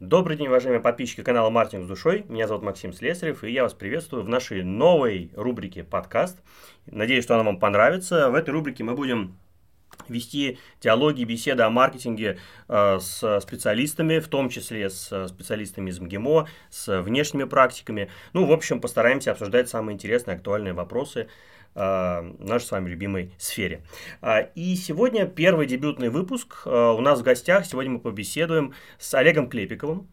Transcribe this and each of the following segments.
Добрый день, уважаемые подписчики канала «Маркетинг с душой». Меня зовут Максим Слесарев, и я вас приветствую в нашей новой рубрике «Подкаст». Надеюсь, что она вам понравится. В этой рубрике мы будем вести диалоги, беседы о маркетинге э, с специалистами, в том числе с специалистами из МГИМО, с внешними практиками. Ну, в общем, постараемся обсуждать самые интересные, актуальные вопросы нашей с вами любимой сфере. Э, и сегодня первый дебютный выпуск. Э, у нас в гостях сегодня мы побеседуем с Олегом Клепиковым,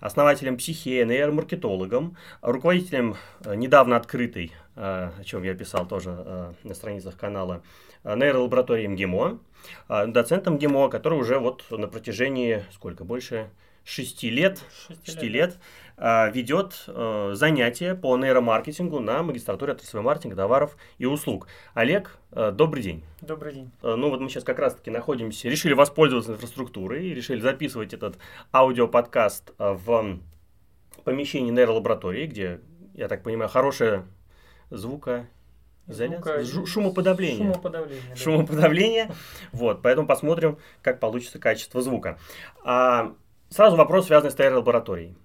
основателем психея, нейромаркетологом, руководителем э, недавно открытой, э, о чем я писал тоже э, на страницах канала, нейролаборатории МГИМО, доцентом МГИМО, который уже вот на протяжении, сколько, больше шести лет, шести лет, лет ведет занятия по нейромаркетингу на магистратуре отраслевой маркетинга товаров и услуг. Олег, добрый день. Добрый день. Ну вот мы сейчас как раз-таки находимся, решили воспользоваться инфраструктурой и решили записывать этот аудиоподкаст в помещении нейролаборатории, где, я так понимаю, хорошая звука Звука... Шумоподавление. Шумоподавление. Да. Шумоподавление. Вот, поэтому посмотрим, как получится качество звука. А, сразу вопрос, связанный с нейролабораторией.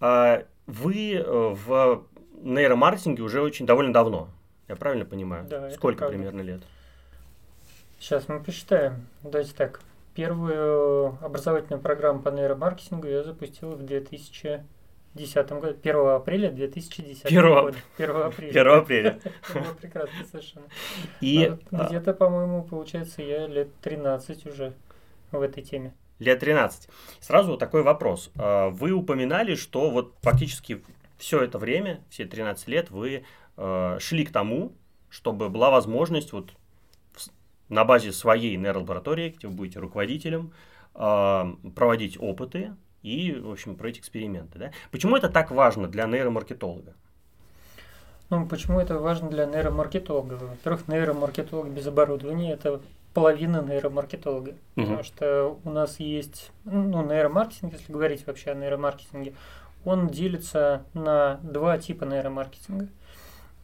А, вы э, в нейромаркетинге уже очень довольно давно. Я правильно понимаю? Да, Сколько примерно лет? Сейчас мы посчитаем. Давайте так. Первую образовательную программу по нейромаркетингу я запустил в 2000 2010 году, 1 апреля 2010 1... года. 1 апреля. 1 апреля. Было прекрасно совершенно. И а, где-то, по-моему, получается, я лет 13 уже в этой теме. Лет 13. Сразу такой вопрос. А, вы упоминали, что вот фактически все это время, все 13 лет, вы а, шли к тому, чтобы была возможность вот на базе своей нейролаборатории, где вы будете руководителем, проводить опыты, и, в общем, проводить эксперименты. Да? Почему это так важно для нейромаркетолога? Ну, почему это важно для нейромаркетолога? Во-первых, нейромаркетолог без оборудования – это половина нейромаркетолога. Угу. Потому что у нас есть, ну, нейромаркетинг, если говорить вообще о нейромаркетинге, он делится на два типа нейромаркетинга –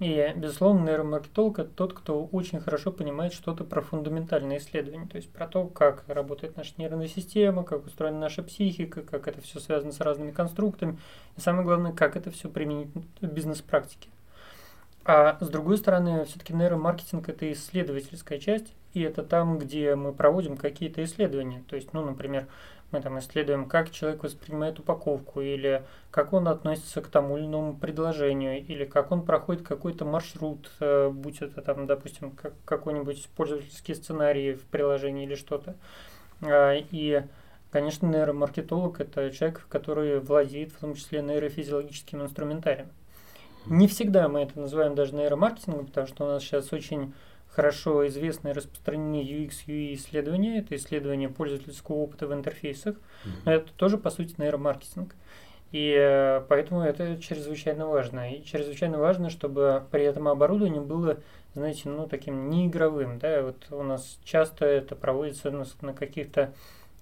и, безусловно, нейромаркетолог – это тот, кто очень хорошо понимает что-то про фундаментальные исследования, то есть про то, как работает наша нервная система, как устроена наша психика, как это все связано с разными конструктами, и самое главное, как это все применить в бизнес-практике. А с другой стороны, все-таки нейромаркетинг – это исследовательская часть, и это там, где мы проводим какие-то исследования. То есть, ну, например, мы там исследуем, как человек воспринимает упаковку, или как он относится к тому или иному предложению, или как он проходит какой-то маршрут, э, будь это там, допустим, как, какой-нибудь пользовательский сценарий в приложении или что-то. А, и, конечно, нейромаркетолог – это человек, который владеет в том числе нейрофизиологическим инструментарием. Не всегда мы это называем даже нейромаркетингом, потому что у нас сейчас очень хорошо известное распространение UX UI исследования, это исследование пользовательского опыта в интерфейсах, mm-hmm. но это тоже по сути нейромаркетинг. И э, поэтому это чрезвычайно важно. И чрезвычайно важно, чтобы при этом оборудование было, знаете, ну таким неигровым. Да? Вот у нас часто это проводится на, на каких-то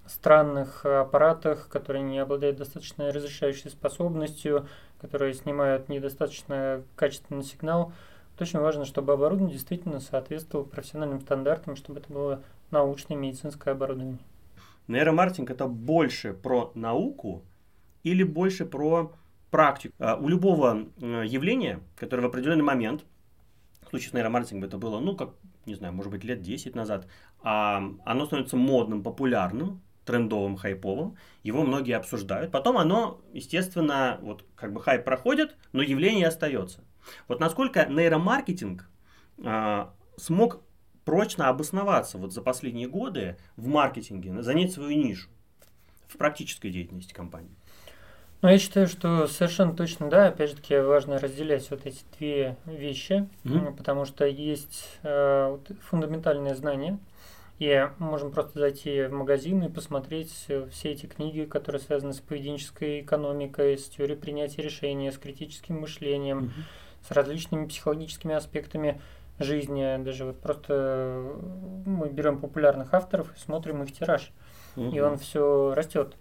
странных аппаратах, которые не обладают достаточно разрешающей способностью, которые снимают недостаточно качественный сигнал. Очень важно, чтобы оборудование действительно соответствовало профессиональным стандартам, чтобы это было научное медицинское оборудование. Нейромаркетинг это больше про науку или больше про практику? А, у любого явления, которое в определенный момент, в случае с нейромаркетингом это было, ну, как, не знаю, может быть, лет 10 назад, а оно становится модным, популярным, трендовым, хайповым, его многие обсуждают. Потом оно, естественно, вот как бы хайп проходит, но явление остается. Вот насколько нейромаркетинг а, смог прочно обосноваться вот за последние годы в маркетинге, занять свою нишу в практической деятельности компании? Ну, я считаю, что совершенно точно, да, опять же таки важно разделять вот эти две вещи, mm-hmm. потому что есть э, вот, фундаментальные знания, и можем просто зайти в магазин и посмотреть все эти книги, которые связаны с поведенческой экономикой, с теорией принятия решений, с критическим мышлением, mm-hmm с различными психологическими аспектами жизни. Даже вот просто мы берем популярных авторов и смотрим их тираж, угу. и он все растет.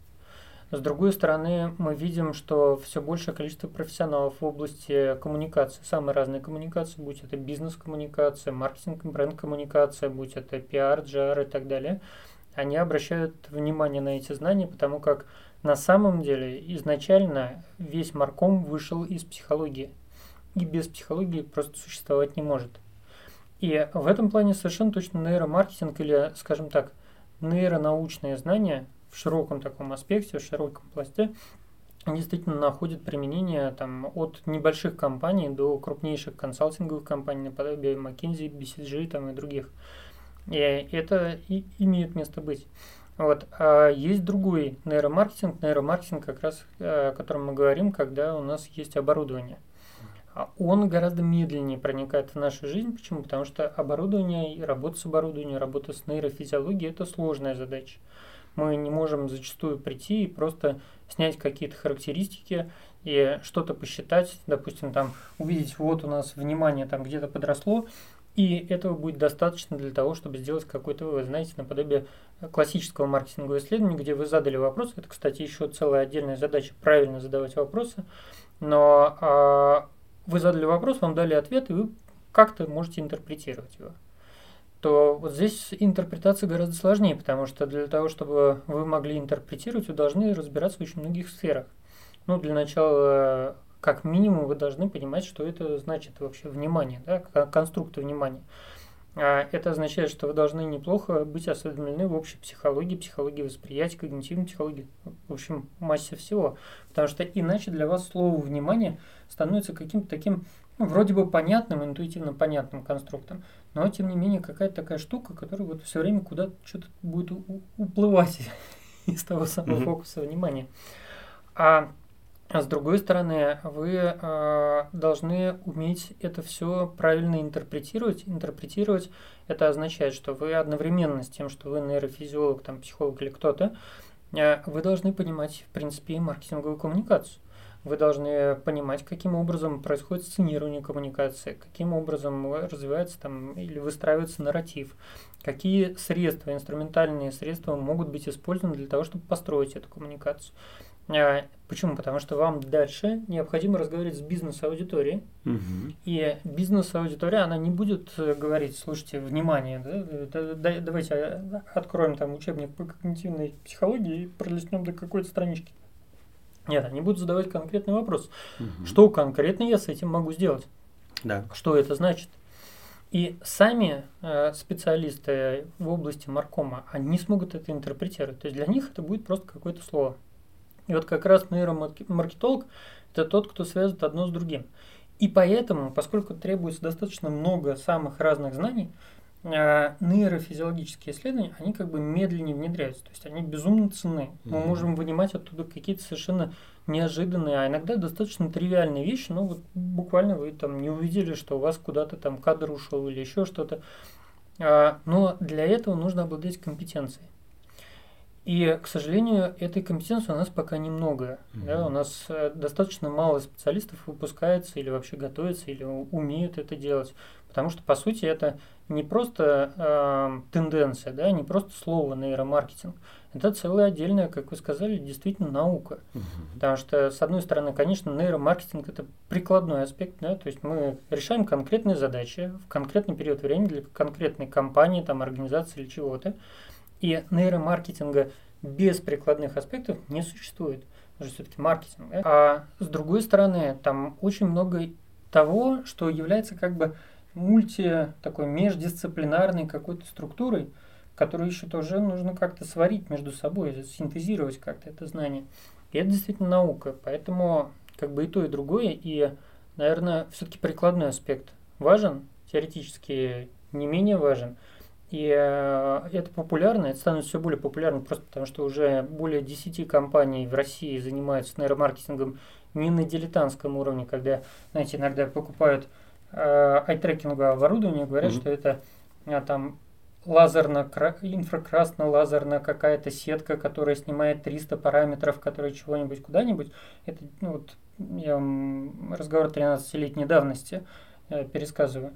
С другой стороны, мы видим, что все большее количество профессионалов в области коммуникации, самые разные коммуникации, будь это бизнес-коммуникация, маркетинг, бренд-коммуникация, будь это пиар, джар и так далее, они обращают внимание на эти знания, потому как На самом деле, изначально весь марком вышел из психологии. И без психологии просто существовать не может. И в этом плане совершенно точно нейромаркетинг или, скажем так, нейронаучные знания в широком таком аспекте, в широком пласте, действительно находят применение там, от небольших компаний до крупнейших консалтинговых компаний, наподобие McKinsey, BCG там, и других. И это и имеет место быть. Вот. А есть другой нейромаркетинг, нейромаркетинг как раз, о котором мы говорим, когда у нас есть оборудование. А он гораздо медленнее проникает в нашу жизнь. Почему? Потому что оборудование и работа с оборудованием, работа с нейрофизиологией – это сложная задача. Мы не можем зачастую прийти и просто снять какие-то характеристики и что-то посчитать, допустим, там увидеть, вот у нас внимание там где-то подросло, и этого будет достаточно для того, чтобы сделать какой-то вывод, знаете, наподобие классического маркетингового исследования, где вы задали вопрос. Это, кстати, еще целая отдельная задача правильно задавать вопросы. Но а, вы задали вопрос, вам дали ответ, и вы как-то можете интерпретировать его. То вот здесь интерпретация гораздо сложнее, потому что для того, чтобы вы могли интерпретировать, вы должны разбираться в очень многих сферах. Ну, для начала как минимум вы должны понимать, что это значит вообще внимание, да, конструкты внимания. А это означает, что вы должны неплохо быть осведомлены в общей психологии, психологии восприятия, когнитивной психологии, в общем, массе всего. Потому что иначе для вас слово «внимание» становится каким-то таким, ну, вроде бы понятным, интуитивно понятным конструктом, но тем не менее какая-то такая штука, которая вот все время куда-то что-то будет уплывать из того самого фокуса внимания. А а с другой стороны, вы э, должны уметь это все правильно интерпретировать. Интерпретировать это означает, что вы одновременно с тем, что вы нейрофизиолог, там, психолог или кто-то, э, вы должны понимать, в принципе, маркетинговую коммуникацию. Вы должны понимать, каким образом происходит сценирование коммуникации, каким образом развивается там или выстраивается нарратив, какие средства, инструментальные средства могут быть использованы для того, чтобы построить эту коммуникацию. А, почему? Потому что вам дальше необходимо разговаривать с бизнес-аудиторией. Угу. И бизнес-аудитория, она не будет э, говорить, слушайте, внимание, да, да, давайте э, откроем там учебник по когнитивной психологии и пролистнем до какой-то странички. Нет, они будут задавать конкретный вопрос. Угу. Что конкретно я с этим могу сделать? Да. Что это значит? И сами э, специалисты в области маркома, они смогут это интерпретировать. То есть для них это будет просто какое-то слово. И вот как раз нейромаркетолог – это тот, кто связывает одно с другим. И поэтому, поскольку требуется достаточно много самых разных знаний, э, нейрофизиологические исследования, они как бы медленнее внедряются, то есть они безумно ценны. Mm-hmm. Мы можем вынимать оттуда какие-то совершенно неожиданные, а иногда достаточно тривиальные вещи, ну вот буквально вы там не увидели, что у вас куда-то там кадр ушел или еще что-то. А, но для этого нужно обладать компетенцией. И, к сожалению, этой компетенции у нас пока немного. Mm-hmm. Да, у нас э, достаточно мало специалистов выпускается или вообще готовится, или умеют это делать. Потому что, по сути, это не просто э, тенденция, да, не просто слово нейромаркетинг. Это целая отдельная, как вы сказали, действительно наука. Uh-huh. Потому что, с одной стороны, конечно, нейромаркетинг это прикладной аспект, да, то есть мы решаем конкретные задачи в конкретный период времени для конкретной компании, там, организации или чего-то. И нейромаркетинга без прикладных аспектов не существует. Это же все-таки маркетинг. Да? А с другой стороны, там очень много того, что является как бы мульти, такой междисциплинарной какой-то структурой, которую еще тоже нужно как-то сварить между собой, синтезировать как-то это знание. И это действительно наука. Поэтому как бы и то, и другое. И, наверное, все-таки прикладной аспект важен, теоретически не менее важен – и э, это популярно, это становится все более популярным просто потому, что уже более 10 компаний в России занимаются нейромаркетингом не на дилетантском уровне, когда, знаете, иногда покупают э, айтрекинговое оборудование, говорят, mm-hmm. что это э, там лазерно, инфракрасно-лазерная какая-то сетка, которая снимает 300 параметров, которые чего-нибудь куда-нибудь. Это, ну вот, я вам разговор 13-летней давности э, пересказываю.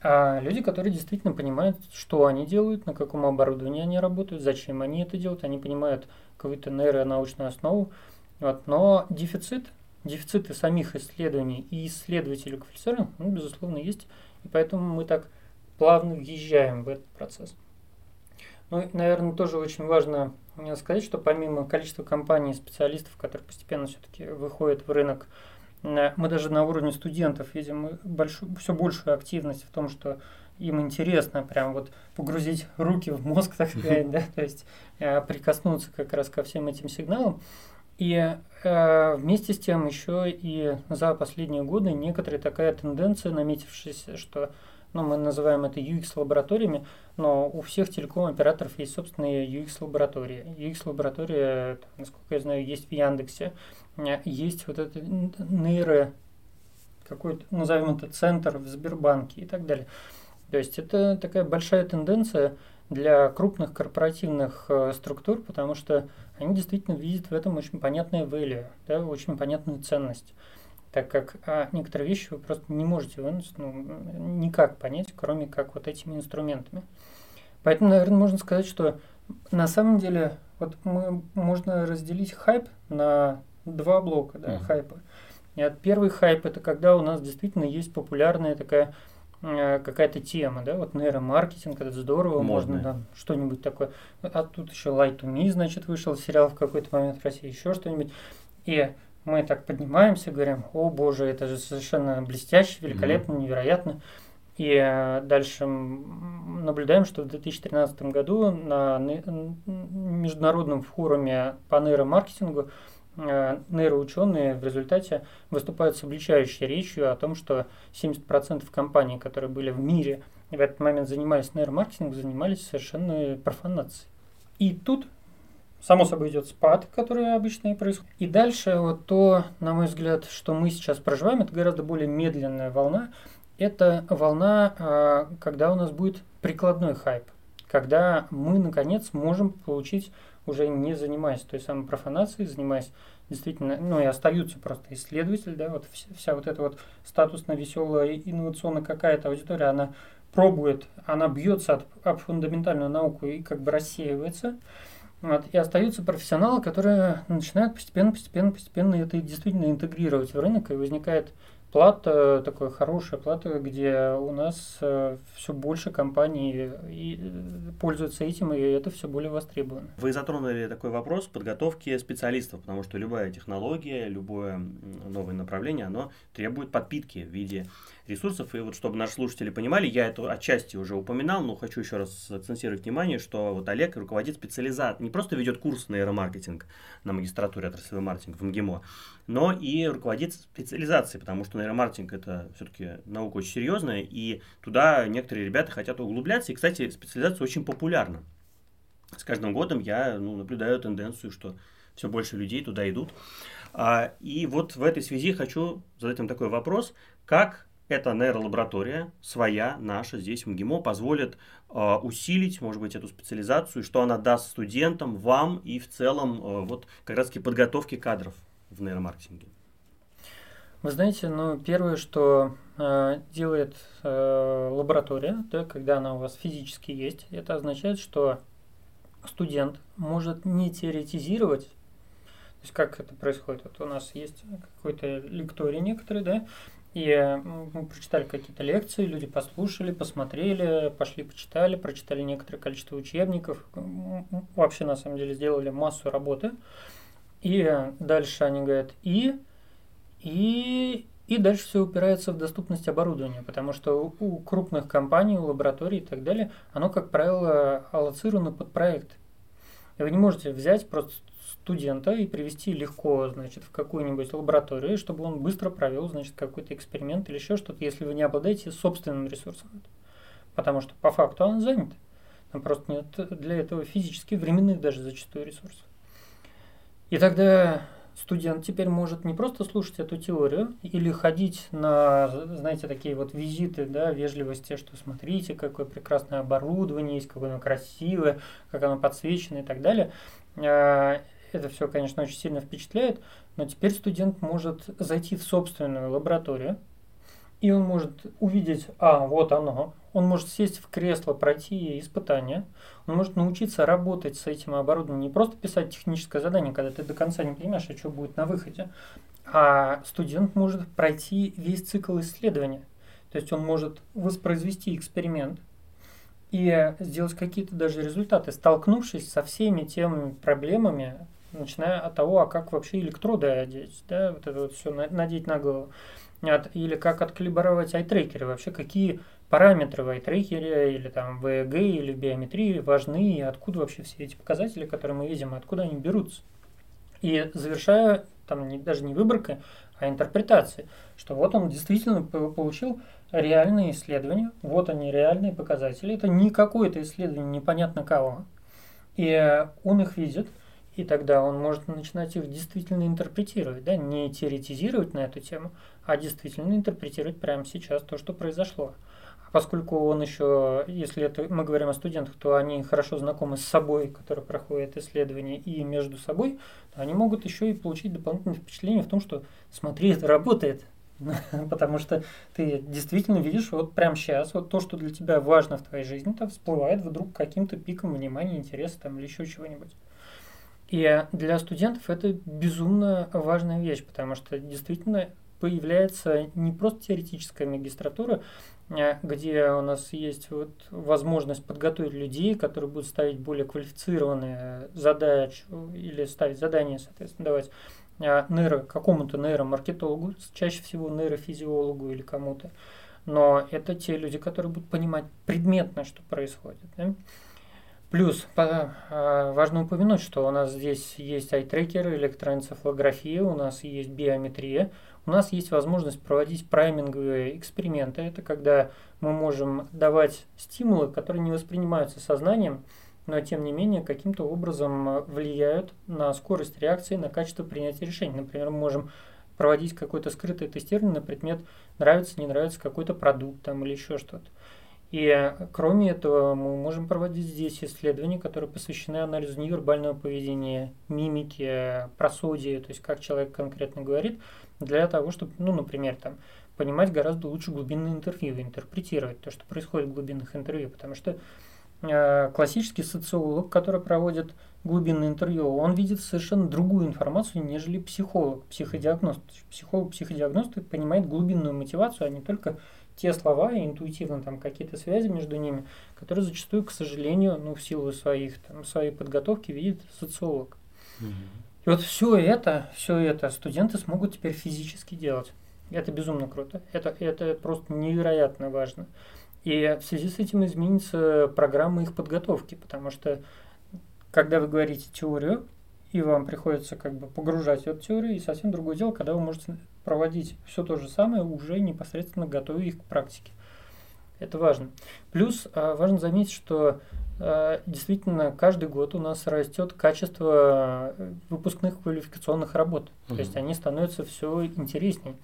А люди, которые действительно понимают, что они делают, на каком оборудовании они работают, зачем они это делают, они понимают какую-то нейронаучную основу. Вот. Но дефицит, дефициты самих исследований и исследователей квалифицированных, ну, безусловно, есть. И поэтому мы так плавно въезжаем в этот процесс. Ну, наверное, тоже очень важно сказать, что помимо количества компаний и специалистов, которые постепенно все-таки выходят в рынок, э, мы даже на уровне студентов видим большую, все большую активность в том, что им интересно прям вот погрузить руки в мозг, так сказать, да, то есть э, прикоснуться как раз ко всем этим сигналам. И э, вместе с тем еще и за последние годы некоторая такая тенденция, наметившаяся, что ну, мы называем это UX-лабораториями, но у всех телеком-операторов есть собственные UX-лаборатории. UX-лаборатория, насколько я знаю, есть в Яндексе, э, есть вот это нейро, какой-то, назовем это, центр в Сбербанке и так далее. То есть это такая большая тенденция для крупных корпоративных э, структур, потому что они действительно видят в этом очень понятное value, да, очень понятную ценность так как а, некоторые вещи вы просто не можете выносить, ну, никак понять, кроме как вот этими инструментами. Поэтому, наверное, можно сказать, что на самом деле вот мы, можно разделить хайп на два блока да, uh-huh. хайпа. И от первый хайп это когда у нас действительно есть популярная такая э, какая-то тема, да, вот нейромаркетинг, это здорово, Модная. можно там что-нибудь такое. А тут еще Light to Me, значит, вышел сериал в какой-то момент в России, еще что-нибудь. И мы так поднимаемся, говорим, о боже, это же совершенно блестяще, великолепно, mm-hmm. невероятно. И э, дальше наблюдаем, что в 2013 году на международном форуме по нейромаркетингу э, нейроученые в результате выступают с обличающей речью о том, что 70% компаний, которые были в мире в этот момент занимались нейромаркетингом, занимались совершенно профанацией. И тут Само собой идет спад, который обычно и происходит. И дальше вот то, на мой взгляд, что мы сейчас проживаем, это гораздо более медленная волна. Это волна, а, когда у нас будет прикладной хайп. Когда мы, наконец, можем получить, уже не занимаясь той самой профанацией, занимаясь действительно, ну и остаются просто исследователи, да, вот вся, вся вот эта вот статусно-веселая, инновационная какая-то аудитория, она пробует, она бьется об, об фундаментальную науку и как бы рассеивается. Вот, и остаются профессионалы, которые начинают постепенно, постепенно, постепенно это действительно интегрировать в рынок, и возникает плата, такая хорошая плата, где у нас э, все больше компаний и, э, пользуются этим, и это все более востребовано. Вы затронули такой вопрос подготовки специалистов, потому что любая технология, любое новое направление, оно требует подпитки в виде ресурсов. И вот чтобы наши слушатели понимали, я это отчасти уже упоминал, но хочу еще раз акцентировать внимание, что вот Олег руководит специализацией, не просто ведет курс нейромаркетинг на магистратуре отраслевой маркетинг в МГИМО, но и руководит специализацией, потому что нейромаркетинг это все-таки наука очень серьезная, и туда некоторые ребята хотят углубляться. И, кстати, специализация очень популярна. С каждым годом я ну, наблюдаю тенденцию, что все больше людей туда идут. А, и вот в этой связи хочу задать вам такой вопрос. Как эта нейролаборатория, своя, наша, здесь в МГИМО, позволит э, усилить, может быть, эту специализацию, что она даст студентам, вам и в целом э, вот как раз-таки подготовке кадров в нейромаркетинге? Вы знаете, ну, первое, что э, делает э, лаборатория, да, когда она у вас физически есть, это означает, что студент может не теоретизировать, то есть как это происходит? Вот у нас есть какой-то лекторий некоторый, да, и мы прочитали какие-то лекции, люди послушали, посмотрели, пошли почитали, прочитали некоторое количество учебников, вообще на самом деле сделали массу работы. И дальше они говорят, и, и, и дальше все упирается в доступность оборудования, потому что у крупных компаний, у лабораторий и так далее, оно, как правило, аллоцировано под проект. И вы не можете взять просто студента и привести легко, значит, в какую-нибудь лабораторию, чтобы он быстро провел, значит, какой-то эксперимент или еще что-то, если вы не обладаете собственным ресурсом. Потому что по факту он занят. Там просто нет для этого физически временных даже зачастую ресурсов. И тогда студент теперь может не просто слушать эту теорию или ходить на, знаете, такие вот визиты, да, вежливости, что смотрите, какое прекрасное оборудование есть, какое оно красивое, как оно подсвечено и так далее. А, это все, конечно, очень сильно впечатляет, но теперь студент может зайти в собственную лабораторию, и он может увидеть, а, вот оно, он может сесть в кресло, пройти испытания, он может научиться работать с этим оборудованием, не просто писать техническое задание, когда ты до конца не понимаешь, а что будет на выходе, а студент может пройти весь цикл исследования. То есть он может воспроизвести эксперимент, и сделать какие-то даже результаты, столкнувшись со всеми теми проблемами, начиная от того, а как вообще электроды одеть, да, вот это вот все надеть на голову, от, или как откалибровать айтрекеры, вообще какие параметры в айтрекере или там в ЭЭГ или в биометрии важны, и откуда вообще все эти показатели, которые мы видим, откуда они берутся. И завершая, там не, даже не выборкой, а интерпретацией, что вот он действительно получил реальные исследования, вот они реальные показатели, это не какое-то исследование непонятно кого, и он их видит, и тогда он может начинать их действительно интерпретировать, да, не теоретизировать на эту тему, а действительно интерпретировать прямо сейчас то, что произошло. А поскольку он еще, если это мы говорим о студентах, то они хорошо знакомы с собой, которые проходят исследования, и между собой, то они могут еще и получить дополнительное впечатление в том, что смотри, это работает. Потому что ты действительно видишь, вот прямо сейчас, вот то, что для тебя важно в твоей жизни, то всплывает вдруг каким-то пиком внимания, интереса там, или еще чего-нибудь. И для студентов это безумно важная вещь, потому что действительно появляется не просто теоретическая магистратура, а где у нас есть вот возможность подготовить людей, которые будут ставить более квалифицированные задачи или ставить задания, соответственно, давать а, нейро, какому-то нейромаркетологу, чаще всего нейрофизиологу или кому-то. Но это те люди, которые будут понимать предметно, что происходит. Да? Плюс э, важно упомянуть, что у нас здесь есть айтрекеры, электроэнцефалография, у нас есть биометрия, у нас есть возможность проводить прайминговые эксперименты. Это когда мы можем давать стимулы, которые не воспринимаются сознанием, но тем не менее каким-то образом влияют на скорость реакции, на качество принятия решений. Например, мы можем проводить какое-то скрытое тестирование на предмет нравится, не нравится какой-то продукт там, или еще что-то. И кроме этого, мы можем проводить здесь исследования, которые посвящены анализу невербального поведения, мимики, просодии, то есть как человек конкретно говорит, для того, чтобы, ну, например, там, понимать гораздо лучше глубинные интервью, интерпретировать то, что происходит в глубинных интервью, потому что э, классический социолог, который проводит глубинное интервью, он видит совершенно другую информацию, нежели психолог, психодиагност. Психолог, психодиагност понимает глубинную мотивацию, а не только те слова и интуитивно там какие-то связи между ними, которые зачастую, к сожалению, ну, в силу своих, там, своей подготовки видит социолог. Угу. И вот все это, все это студенты смогут теперь физически делать. Это безумно круто. Это, это просто невероятно важно. И в связи с этим изменится программа их подготовки, потому что когда вы говорите теорию, и вам приходится как бы погружать эту теорию, и совсем другое дело, когда вы можете проводить все то же самое, уже непосредственно готовя их к практике. Это важно. Плюс а, важно заметить, что действительно каждый год у нас растет качество э, выпускных квалификационных работ. Mm-hmm. То есть они становятся все интереснее.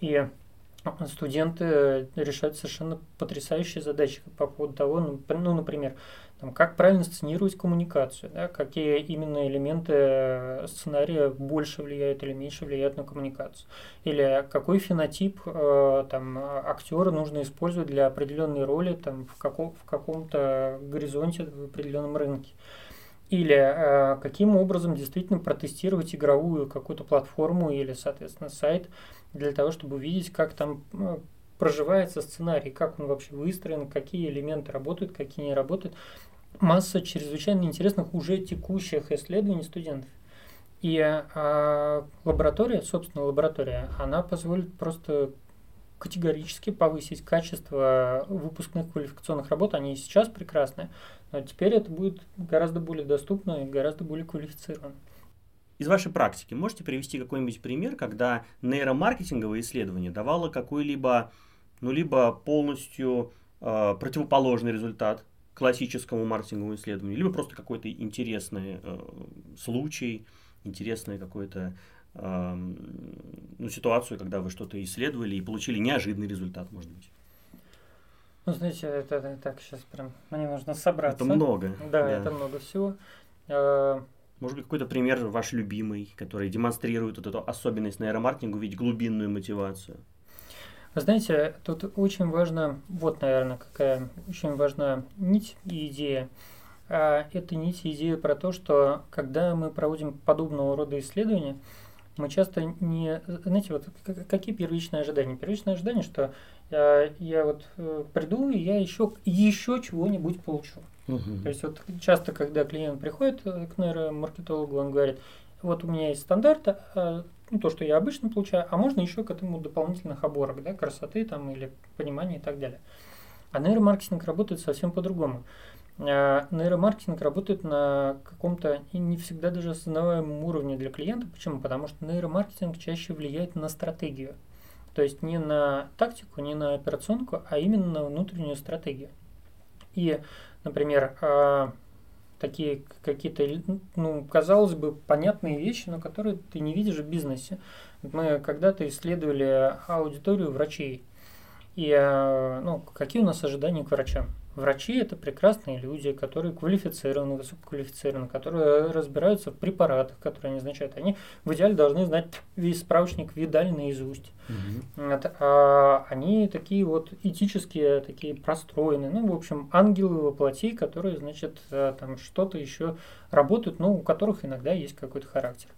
И студенты решают совершенно потрясающие задачи по поводу того, ну, ну например, там, как правильно сценировать коммуникацию, да, какие именно элементы э, сценария больше влияют или меньше влияют на коммуникацию, или какой фенотип э, там, актера нужно использовать для определенной роли там, в, каком, в каком-то горизонте в определенном рынке. Или э, каким образом действительно протестировать игровую какую-то платформу или, соответственно, сайт для того, чтобы увидеть, как там э, проживается сценарий, как он вообще выстроен, какие элементы работают, какие не работают масса чрезвычайно интересных уже текущих исследований студентов. И а, лаборатория, собственно, лаборатория, она позволит просто категорически повысить качество выпускных квалификационных работ. Они и сейчас прекрасны, но теперь это будет гораздо более доступно и гораздо более квалифицировано. Из вашей практики можете привести какой-нибудь пример, когда нейромаркетинговое исследование давало какой-либо, ну, либо полностью э, противоположный результат, классическому маркетинговому исследованию, либо просто какой-то интересный э, случай, интересный какой-то э, ну, ситуацию, когда вы что-то исследовали и получили неожиданный результат, может быть. Ну, знаете, это, это так сейчас прям мне нужно собраться. Это много. Да, да. это много всего. Э, может быть, какой-то пример ваш любимый, который демонстрирует вот эту особенность нейромаркетинга, увидеть глубинную мотивацию? Знаете, тут очень важно, вот, наверное, какая очень важна нить и идея. А это нить и идея про то, что когда мы проводим подобного рода исследования, мы часто не... Знаете, вот какие первичные ожидания? Первичное ожидание, что я, я вот э, приду, и я еще, еще чего-нибудь получу. Угу. То есть вот часто, когда клиент приходит э, к нейромаркетологу, он говорит, вот у меня есть стандарт, а, ну, то, что я обычно получаю, а можно еще к этому дополнительных оборок, да, красоты там или понимания и так далее. А нейромаркетинг работает совсем по-другому. А, нейромаркетинг работает на каком-то не всегда даже осознаваемом уровне для клиента. Почему? Потому что нейромаркетинг чаще влияет на стратегию. То есть не на тактику, не на операционку, а именно на внутреннюю стратегию. И, например, а, такие какие-то, ну, казалось бы, понятные вещи, но которые ты не видишь в бизнесе. Мы когда-то исследовали аудиторию врачей. И, а, ну, какие у нас ожидания к врачам? Врачи – это прекрасные люди, которые квалифицированы, высококвалифицированы, которые разбираются в препаратах, которые они назначают. Они в идеале должны знать весь справочник видаль наизусть. Угу. Вот, а они такие вот этические, такие простроенные. Ну, в общем, ангелы воплоти, которые, значит, э, там что-то еще работают, но у которых иногда есть какой-то характер.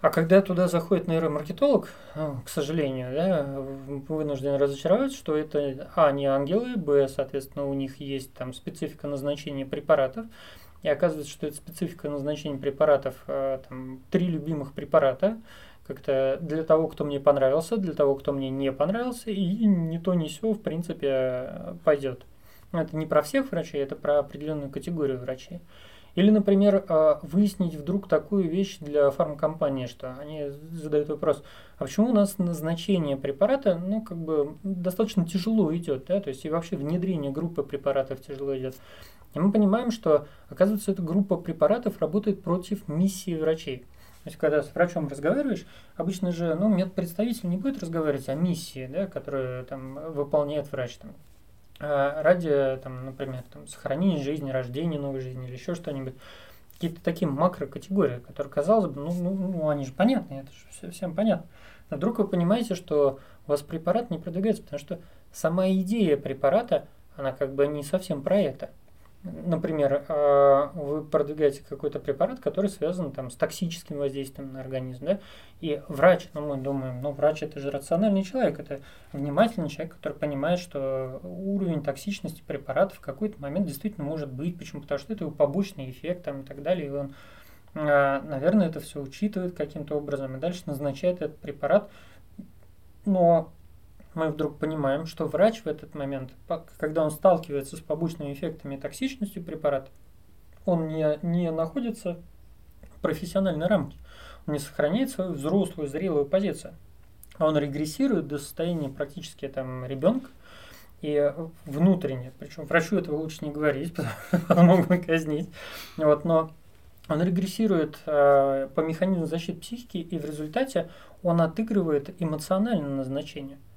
А когда туда заходит нейромаркетолог, э, к сожалению, да, вынужден разочаровать, что это, а, не ангелы, б, соответственно, у них есть там специфика назначения препаратов, и оказывается, что это специфика назначения препаратов, э, там, три любимых препарата, как-то для того, кто мне понравился, для того, кто мне не понравился, и не то, не все, в принципе, пойдет. Это не про всех врачей, это про определенную категорию врачей. Или, например, а, выяснить вдруг такую вещь для фармкомпании, что они задают вопрос, а почему у нас назначение препарата, ну, как бы достаточно тяжело идет, да, то есть и вообще внедрение группы препаратов тяжело идет. И мы понимаем, что, оказывается, эта группа препаратов работает против миссии врачей. То есть, когда с врачом разговариваешь, обычно же, ну, медпредставитель не будет разговаривать о миссии, да, которую там выполняет врач, там, ради, там, например, там, сохранения жизни, рождения новой жизни или еще что-нибудь. Какие-то такие макрокатегории, которые, казалось бы, ну, ну, ну они же понятны, это же всем понятно. Но вдруг вы понимаете, что у вас препарат не продвигается, потому что сама идея препарата, она как бы не совсем про это. Например, а, вы продвигаете какой-то препарат, который связан там, с токсическим воздействием на организм, да? и врач, ну мы думаем, ну врач это же рациональный человек, это внимательный человек, который понимает, что уровень токсичности препарата в какой-то момент действительно может быть, почему? Потому что это его побочный эффект там, и так далее, и он, а, наверное, это все учитывает каким-то образом, и дальше назначает этот препарат, но мы вдруг понимаем, что врач в этот момент, когда он сталкивается с побочными эффектами токсичностью препарата, он не, не находится в профессиональной рамке, он не сохраняет свою взрослую, зрелую позицию. Он регрессирует до состояния практически там ребенка, и внутренне, причем врачу этого лучше не говорить, потому что могут казнить, вот, но он регрессирует э, по механизму защиты психики, и в результате он отыгрывает эмоциональное назначение –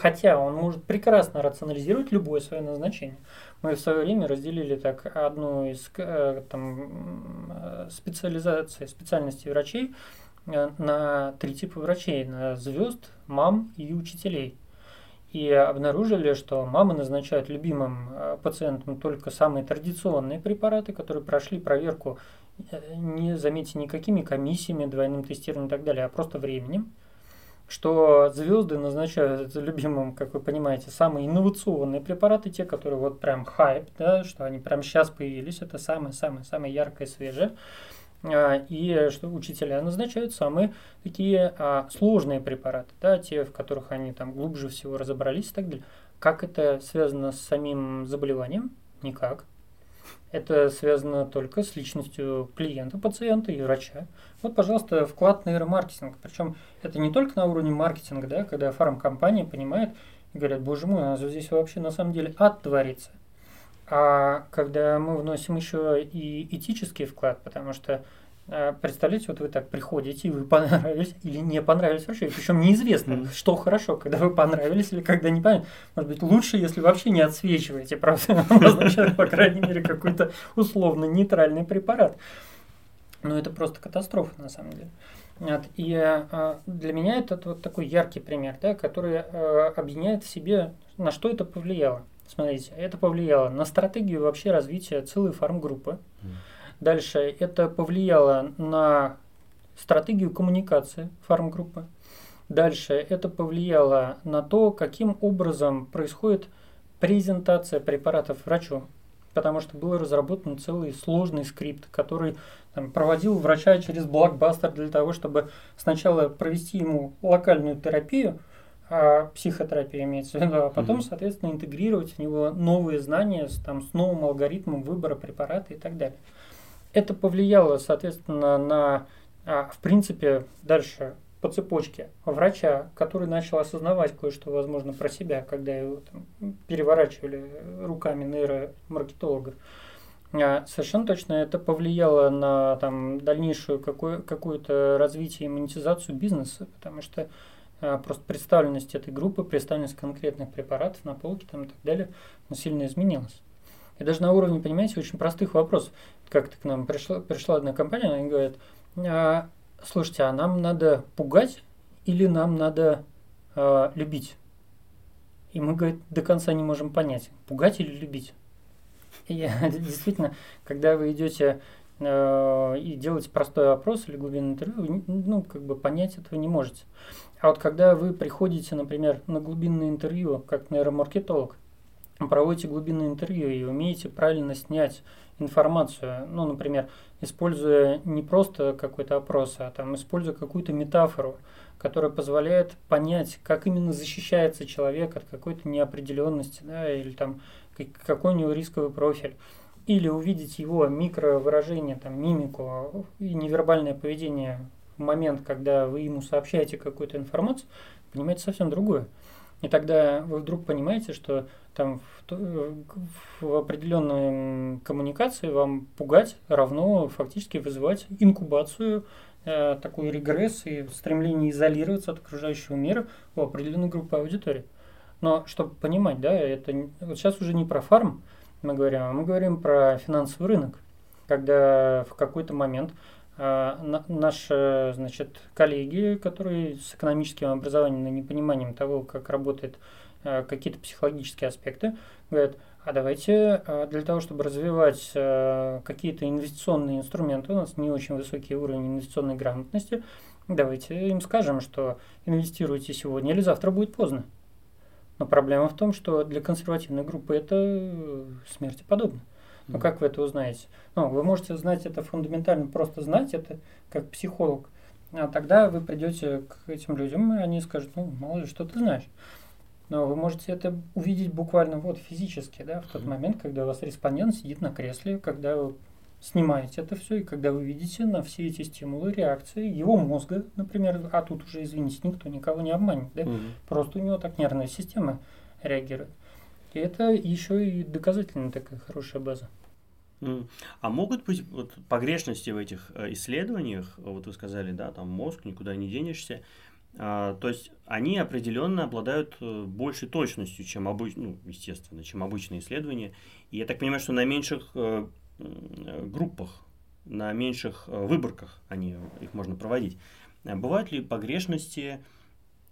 хотя он может прекрасно рационализировать любое свое назначение. Мы в свое время разделили так одну из э, там, э, специализаций, специальностей врачей э, на три типа врачей, на звезд, мам и учителей. И обнаружили, что мамы назначают любимым пациентам только самые традиционные препараты, которые прошли проверку, не заметьте, никакими комиссиями, двойным тестированием и так далее, а просто временем что звезды назначают любимым, как вы понимаете, самые инновационные препараты, те, которые вот прям хайп, да, что они прям сейчас появились, это самое-самое-самое яркое, свежее. А, и что учителя назначают самые такие а, сложные препараты, да, те, в которых они там глубже всего разобрались и так далее. Как это связано с самим заболеванием? Никак. Это связано только с личностью клиента, пациента и врача. Вот, пожалуйста, вклад нейромаркетинг. Причем это не только на уровне маркетинга, да, когда фармкомпания понимает и говорят, боже мой, у нас здесь вообще на самом деле ад творится. А когда мы вносим еще и этический вклад, потому что представляете, вот вы так приходите, и вы понравились или не понравились врачу. Причем неизвестно, что хорошо, когда вы понравились или когда не понравились. Может быть, лучше, если вообще не отсвечиваете, правда, назначают, по крайней мере, какой-то условно нейтральный препарат. Но это просто катастрофа, на самом деле. Вот. И а, для меня это вот такой яркий пример, да, который а, объединяет в себе, на что это повлияло. Смотрите, это повлияло на стратегию вообще развития целой фармгруппы. Mm Дальше это повлияло на стратегию коммуникации фармгруппы. Дальше это повлияло на то, каким образом происходит презентация препаратов врачу. Потому что был разработан целый сложный скрипт, который там, проводил врача через блокбастер для того, чтобы сначала провести ему локальную терапию, а психотерапия имеется в виду, а потом, соответственно, интегрировать в него новые знания с, там, с новым алгоритмом выбора препарата и так далее. Это повлияло, соответственно, на, а, в принципе, дальше по цепочке врача, который начал осознавать кое-что, возможно, про себя, когда его там, переворачивали руками нейромаркетолога. А, совершенно точно это повлияло на там, дальнейшую какое, какое-то развитие и монетизацию бизнеса, потому что а, просто представленность этой группы, представленность конкретных препаратов на полке там, и так далее ну, сильно изменилась. И даже на уровне, понимаете, очень простых вопросов. Как-то к нам пришла, пришла одна компания, и говорит, а, слушайте, а нам надо пугать или нам надо э, любить? И мы, говорит, до конца не можем понять, пугать или любить. И действительно, когда вы идете э, и делаете простой опрос или глубинное интервью, вы, ну, как бы понять этого не можете. А вот когда вы приходите, например, на глубинное интервью, как нейромаркетолог, проводите глубинное интервью и умеете правильно снять информацию, ну, например, используя не просто какой-то опрос, а там используя какую-то метафору, которая позволяет понять, как именно защищается человек от какой-то неопределенности, да, или там какой у него рисковый профиль, или увидеть его микровыражение, там, мимику и невербальное поведение в момент, когда вы ему сообщаете какую-то информацию, понимаете совсем другое. И тогда вы вдруг понимаете, что там в, в определенной коммуникации вам пугать равно фактически вызывать инкубацию, э, такой регресс и стремление изолироваться от окружающего мира у определенной группы аудитории. Но чтобы понимать, да, это вот сейчас уже не про фарм мы говорим, а мы говорим про финансовый рынок, когда в какой-то момент наши значит, коллеги, которые с экономическим образованием и непониманием того, как работает Э, какие-то психологические аспекты, говорят, а давайте э, для того, чтобы развивать какие-то инвестиционные инструменты, у нас не очень высокий уровень инвестиционной грамотности, давайте им скажем, что инвестируйте сегодня или завтра будет поздно. Но проблема в том, что для консервативной группы это смерти подобно. Но как вы это узнаете? Ну, вы можете знать это фундаментально, просто знать это как психолог. А тогда вы придете к этим людям, и они скажут, ну, мало ли, что ты знаешь. Но вы можете это увидеть буквально вот физически, да, в тот момент, когда у вас респондент сидит на кресле, когда вы снимаете это все, и когда вы видите на все эти стимулы реакции его мозга, например, а тут уже, извините, никто никого не обманет, да, угу. просто у него так нервная система реагирует. И это еще и доказательная такая хорошая база. А могут быть вот погрешности в этих э, исследованиях, вот вы сказали, да, там мозг, никуда не денешься, а, то есть они определенно обладают э, большей точностью, чем обычно, ну, естественно, чем обычные исследования. И я так понимаю, что на меньших э, группах, на меньших э, выборках они, их можно проводить. А бывают ли погрешности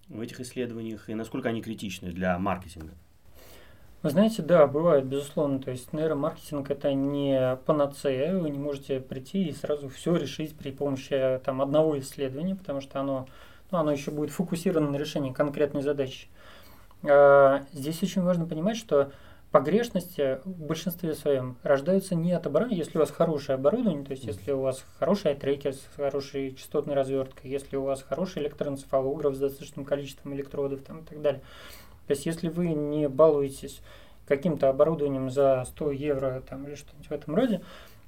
в этих исследованиях и насколько они критичны для маркетинга? Вы знаете, да, бывает, безусловно. То есть нейромаркетинг это не панацея, вы не можете прийти и сразу все решить при помощи там, одного исследования, потому что оно но оно еще будет фокусировано на решении конкретной задачи. А, здесь очень важно понимать, что погрешности в большинстве своем рождаются не от оборудования, если у вас хорошее оборудование, то есть если у вас хороший трекер с хорошей частотной разверткой, если у вас хороший электроэнцефалограф с достаточным количеством электродов там, и так далее. То есть если вы не балуетесь каким-то оборудованием за 100 евро там, или что-нибудь в этом роде,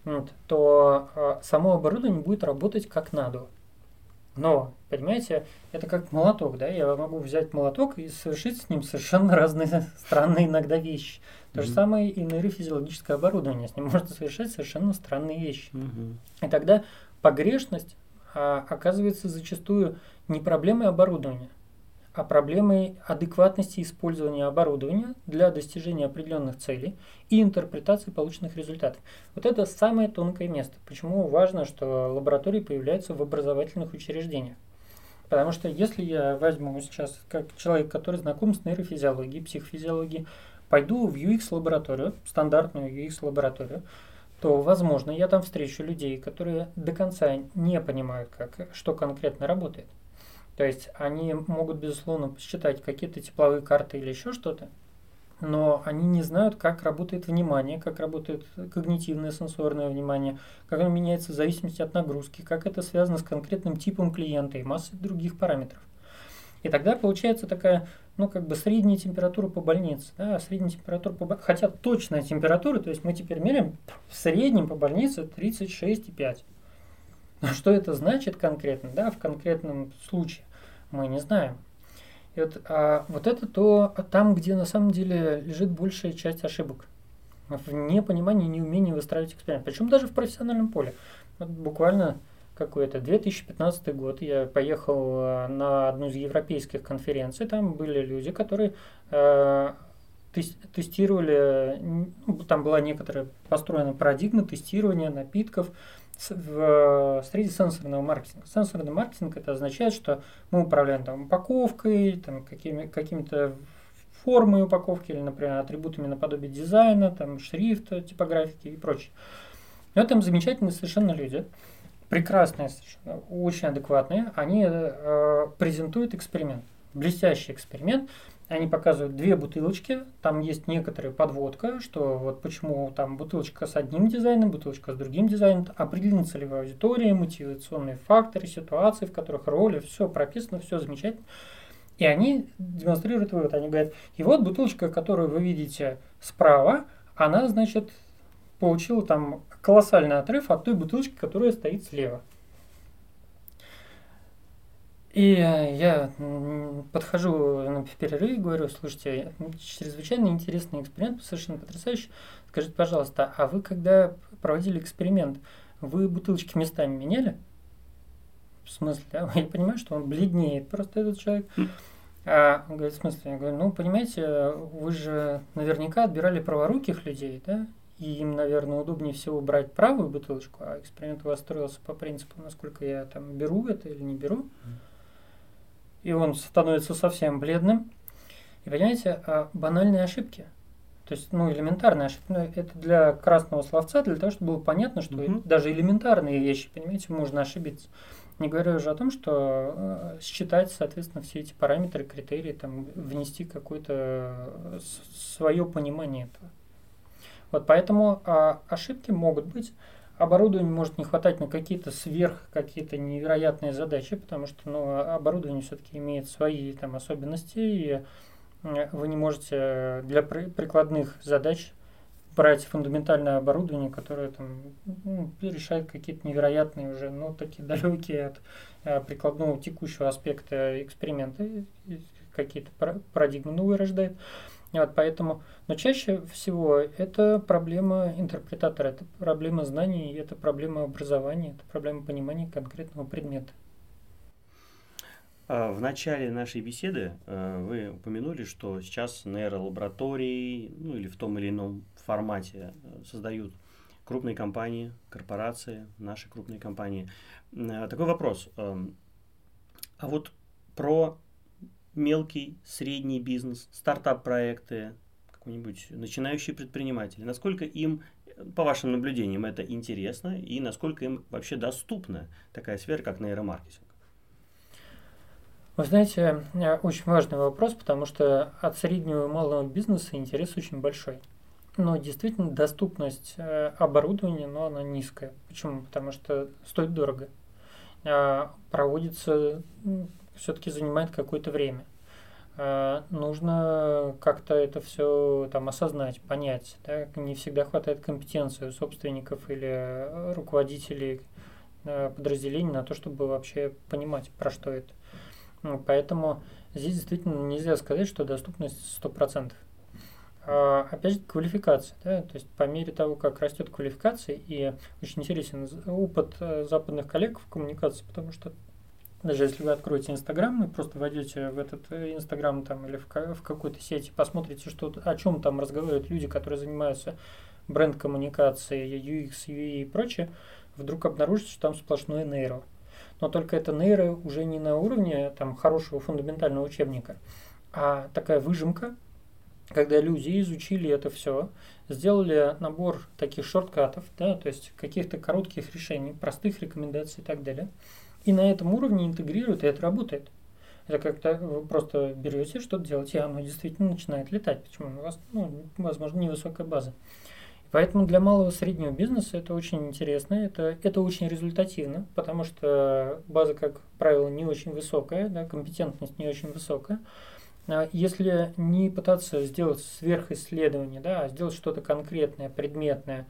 вот, то э, само оборудование будет работать как надо. Но, понимаете, это как молоток, да? Я могу взять молоток и совершить с ним совершенно разные странные иногда вещи. То mm-hmm. же самое и нейрофизиологическое оборудование. С ним можно совершать совершенно странные вещи. Mm-hmm. И тогда погрешность а, оказывается зачастую не проблемой оборудования, а проблемой адекватности использования оборудования для достижения определенных целей и интерпретации полученных результатов. Вот это самое тонкое место. Почему важно, что лаборатории появляются в образовательных учреждениях. Потому что если я возьму сейчас, как человек, который знаком с нейрофизиологией, психофизиологией, пойду в UX-лабораторию, стандартную UX-лабораторию, то, возможно, я там встречу людей, которые до конца не понимают, как, что конкретно работает. То есть они могут, безусловно, посчитать какие-то тепловые карты или еще что-то, но они не знают, как работает внимание, как работает когнитивное сенсорное внимание, как оно меняется в зависимости от нагрузки, как это связано с конкретным типом клиента и массой других параметров. И тогда получается такая, ну, как бы средняя температура по больнице, да, средняя температура по больнице, хотя точная температура, то есть мы теперь меряем в среднем по больнице 36,5. Но что это значит конкретно, да, в конкретном случае, мы не знаем. И вот, а вот это то, там, где на самом деле лежит большая часть ошибок. В непонимании, неумении выстраивать эксперимент. Причем даже в профессиональном поле. Вот буквально какой-то 2015 год я поехал э, на одну из европейских конференций. Там были люди, которые тестировали, ну, там была некоторая построена парадигма тестирования напитков в среде сенсорного маркетинга. Сенсорный маркетинг это означает, что мы управляем там упаковкой, там, какими, какими-то формой упаковки или, например, атрибутами наподобие дизайна, там, шрифта, типографики и прочее. Но там замечательные совершенно люди, прекрасные совершенно, очень адекватные. Они э, презентуют эксперимент, блестящий эксперимент – они показывают две бутылочки, там есть некоторая подводка, что вот почему там бутылочка с одним дизайном, бутылочка с другим дизайном, определена целевая аудитория, мотивационные факторы, ситуации, в которых роли, все прописано, все замечательно. И они демонстрируют вывод, они говорят, и вот бутылочка, которую вы видите справа, она, значит, получила там колоссальный отрыв от той бутылочки, которая стоит слева. И я подхожу на перерыв и говорю, слушайте, чрезвычайно интересный эксперимент, совершенно потрясающий. Скажите, пожалуйста, а вы когда проводили эксперимент, вы бутылочки местами меняли? В смысле? А я понимаю, что он бледнеет просто этот человек. А он говорит, в смысле? Я говорю, ну, понимаете, вы же наверняка отбирали праворуких людей, да? И им, наверное, удобнее всего брать правую бутылочку, а эксперимент у вас строился по принципу, насколько я там беру это или не беру. Mm и он становится совсем бледным. И понимаете, а банальные ошибки. То есть, ну, элементарные ошибки. Ну, это для красного словца, для того, чтобы было понятно, что угу. даже элементарные вещи, понимаете, можно ошибиться. Не говоря уже о том, что э, считать, соответственно, все эти параметры, критерии, там, внести какое-то э, свое понимание этого. Вот поэтому э, ошибки могут быть оборудования может не хватать на какие-то сверх, какие-то невероятные задачи, потому что ну, оборудование все-таки имеет свои там, особенности, и вы не можете для прикладных задач брать фундаментальное оборудование, которое там ну, решает какие-то невероятные уже, ну, такие далекие от а, прикладного текущего аспекта эксперимента, какие-то парадигмы новые рождает. Вот, поэтому, но чаще всего это проблема интерпретатора, это проблема знаний, это проблема образования, это проблема понимания конкретного предмета. А, в начале нашей беседы э, вы упомянули, что сейчас нейролаборатории, ну или в том или ином формате э, создают крупные компании, корпорации, наши крупные компании. Такой вопрос. А вот про мелкий, средний бизнес, стартап-проекты, какой-нибудь начинающие предприниматели, насколько им, по вашим наблюдениям, это интересно и насколько им вообще доступна такая сфера, как нейромаркетинг? Вы знаете, э, очень важный вопрос, потому что от среднего и малого бизнеса интерес очень большой. Но действительно доступность э, оборудования, но она низкая. Почему? Потому что стоит дорого. А проводится все-таки занимает какое-то время. А, нужно как-то это все там осознать, понять. Да? Не всегда хватает компетенции у собственников или руководителей а, подразделений на то, чтобы вообще понимать, про что это. Ну, поэтому здесь действительно нельзя сказать, что доступность 100%. А, опять же, квалификация. Да? То есть по мере того, как растет квалификация, и очень интересен опыт э, западных коллег в коммуникации, потому что даже если вы откроете Инстаграм и просто войдете в этот э, Инстаграм там или в, в какой-то сети, посмотрите, что, о чем там разговаривают люди, которые занимаются бренд-коммуникацией, UX, UI и прочее, вдруг обнаружите, что там сплошное нейро. Но только это нейро уже не на уровне там, хорошего фундаментального учебника, а такая выжимка когда люди изучили это все, сделали набор таких шорткатов, да, то есть каких-то коротких решений, простых рекомендаций и так далее, и на этом уровне интегрируют, и это работает. Это как-то вы просто берете, что-то делаете, и оно действительно начинает летать. Почему? У вас, ну, возможно, невысокая база. Поэтому для малого и среднего бизнеса это очень интересно, это, это очень результативно, потому что база, как правило, не очень высокая, да, компетентность не очень высокая. А если не пытаться сделать сверхисследование, да, а сделать что-то конкретное, предметное,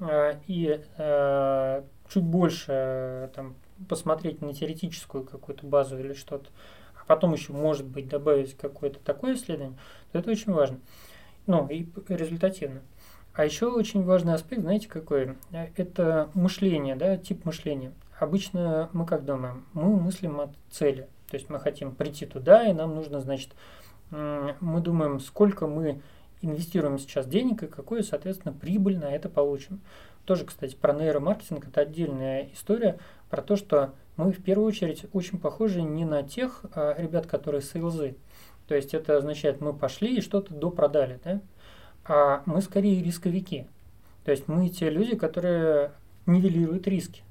а, и а, чуть больше там, посмотреть на теоретическую какую-то базу или что-то, а потом еще, может быть, добавить какое-то такое исследование, то это очень важно. Ну, и результативно. А еще очень важный аспект, знаете, какой? Это мышление, да, тип мышления. Обычно мы как думаем? Мы мыслим от цели. То есть мы хотим прийти туда, и нам нужно, значит, мы думаем, сколько мы инвестируем сейчас денег и какую, соответственно, прибыль на это получим. Тоже, кстати, про нейромаркетинг это отдельная история про то, что мы в первую очередь очень похожи не на тех а, ребят, которые сейлзы. То есть это означает, мы пошли и что-то допродали, да? а мы скорее рисковики. То есть мы те люди, которые нивелируют риски.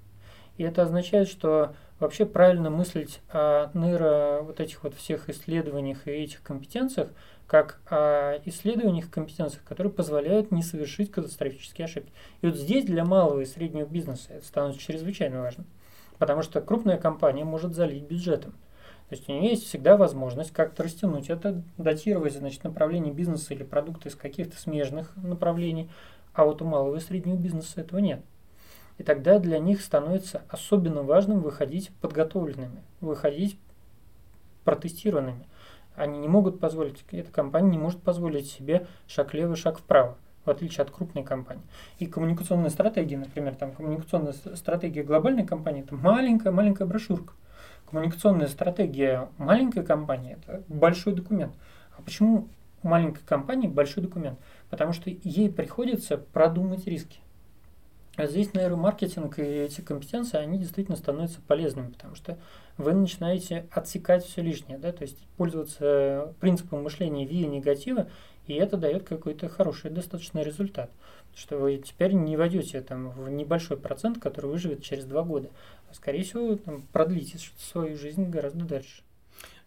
И это означает, что вообще правильно мыслить о нейро вот этих вот всех исследованиях и этих компетенциях, как о исследованиях и компетенциях, которые позволяют не совершить катастрофические ошибки. И вот здесь для малого и среднего бизнеса это становится чрезвычайно важно. Потому что крупная компания может залить бюджетом. То есть у нее есть всегда возможность как-то растянуть это, датировать значит, направление бизнеса или продукта из каких-то смежных направлений, а вот у малого и среднего бизнеса этого нет. И тогда для них становится особенно важным выходить подготовленными, выходить протестированными. Они не могут позволить, эта компания не может позволить себе шаг лево, шаг вправо, в отличие от крупной компании. И коммуникационная стратегия, например, там коммуникационная стратегия глобальной компании, это маленькая-маленькая брошюрка. Коммуникационная стратегия маленькой компании – это большой документ. А почему у маленькой компании большой документ? Потому что ей приходится продумать риски. А здесь нейромаркетинг и эти компетенции, они действительно становятся полезными, потому что вы начинаете отсекать все лишнее, да, то есть пользоваться принципом мышления виа негатива, и это дает какой-то хороший достаточно результат. Что вы теперь не войдете там, в небольшой процент, который выживет через два года скорее всего, там, продлите свою жизнь гораздо дальше.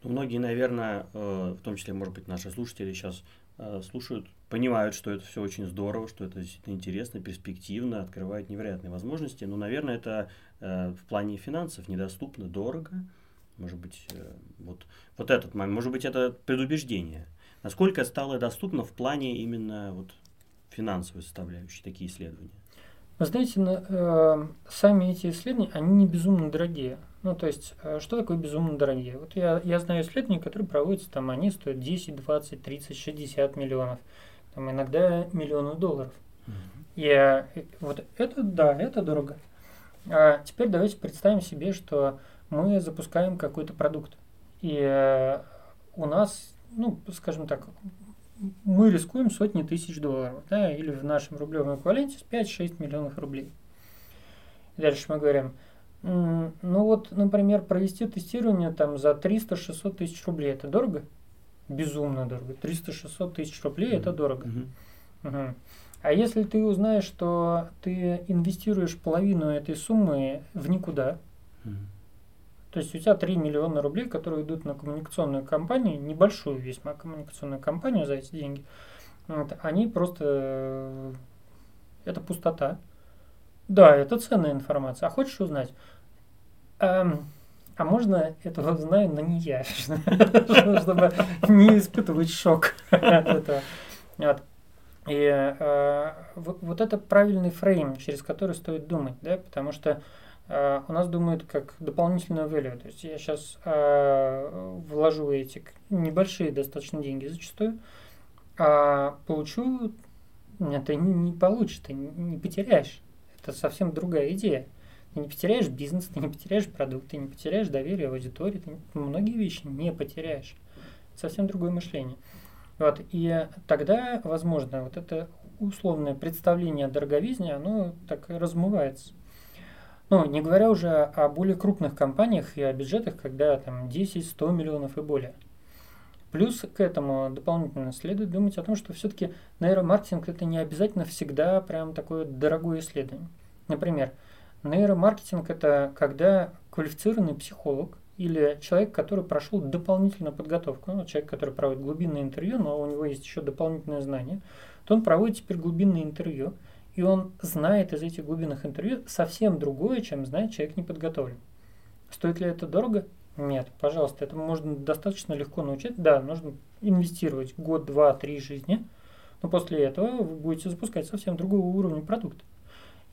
Ну, многие, наверное, э, в том числе, может быть, наши слушатели сейчас э, слушают, понимают, что это все очень здорово, что это действительно интересно, перспективно, открывает невероятные возможности. Но, наверное, это э, в плане финансов недоступно, дорого. Может быть, вот, вот этот момент, может быть, это предубеждение. Насколько стало доступно в плане именно вот финансовой составляющей такие исследования? Вы знаете, э, сами эти исследования, они не безумно дорогие. Ну, то есть, э, что такое безумно дорогие? Вот я, я знаю исследования, которые проводятся, там, они стоят 10, 20, 30, 60 миллионов, там, иногда миллионы долларов. Mm-hmm. И э, вот это, да, это дорого. А теперь давайте представим себе, что мы запускаем какой-то продукт. И э, у нас, ну, скажем так, мы рискуем сотни тысяч долларов, да, или в нашем рублевом эквиваленте 5-6 миллионов рублей. Дальше мы говорим, ну вот, например, провести тестирование там за 300-600 тысяч рублей, это дорого? Безумно дорого. 300-600 тысяч рублей mm-hmm. это дорого. Mm-hmm. Угу. А если ты узнаешь, что ты инвестируешь половину этой суммы в никуда, mm-hmm. То есть у тебя 3 миллиона рублей, которые идут на коммуникационную компанию, небольшую весьма коммуникационную компанию за эти деньги, вот, они просто... Э, это пустота. Да, это ценная информация. А хочешь узнать? А, а можно этого знаю, но не я, чтобы не испытывать шок от этого. И э, вот это правильный фрейм, через который стоит думать, да, потому что Uh, у нас думают как дополнительную value. То есть я сейчас а, вложу эти небольшие достаточно деньги зачастую, а получу, это не, не получишь, ты не, потеряешь. Это совсем другая идея. Ты не потеряешь бизнес, ты не потеряешь продукт, ты не потеряешь доверие аудитории, ты многие вещи не потеряешь. Совсем другое мышление. Вот, и тогда, возможно, вот это условное представление о дороговизне, оно так размывается. Ну, не говоря уже о более крупных компаниях и о бюджетах, когда там 10-100 миллионов и более. Плюс к этому дополнительно следует думать о том, что все-таки нейромаркетинг это не обязательно всегда прям такое дорогое исследование. Например, нейромаркетинг это когда квалифицированный психолог или человек, который прошел дополнительную подготовку, ну, человек, который проводит глубинное интервью, но у него есть еще дополнительное знание, то он проводит теперь глубинное интервью, и он знает из этих глубинных интервью совсем другое, чем знает человек неподготовленный. Стоит ли это дорого? Нет, пожалуйста, это можно достаточно легко научить. Да, нужно инвестировать год, два, три жизни, но после этого вы будете запускать совсем другого уровня продукт.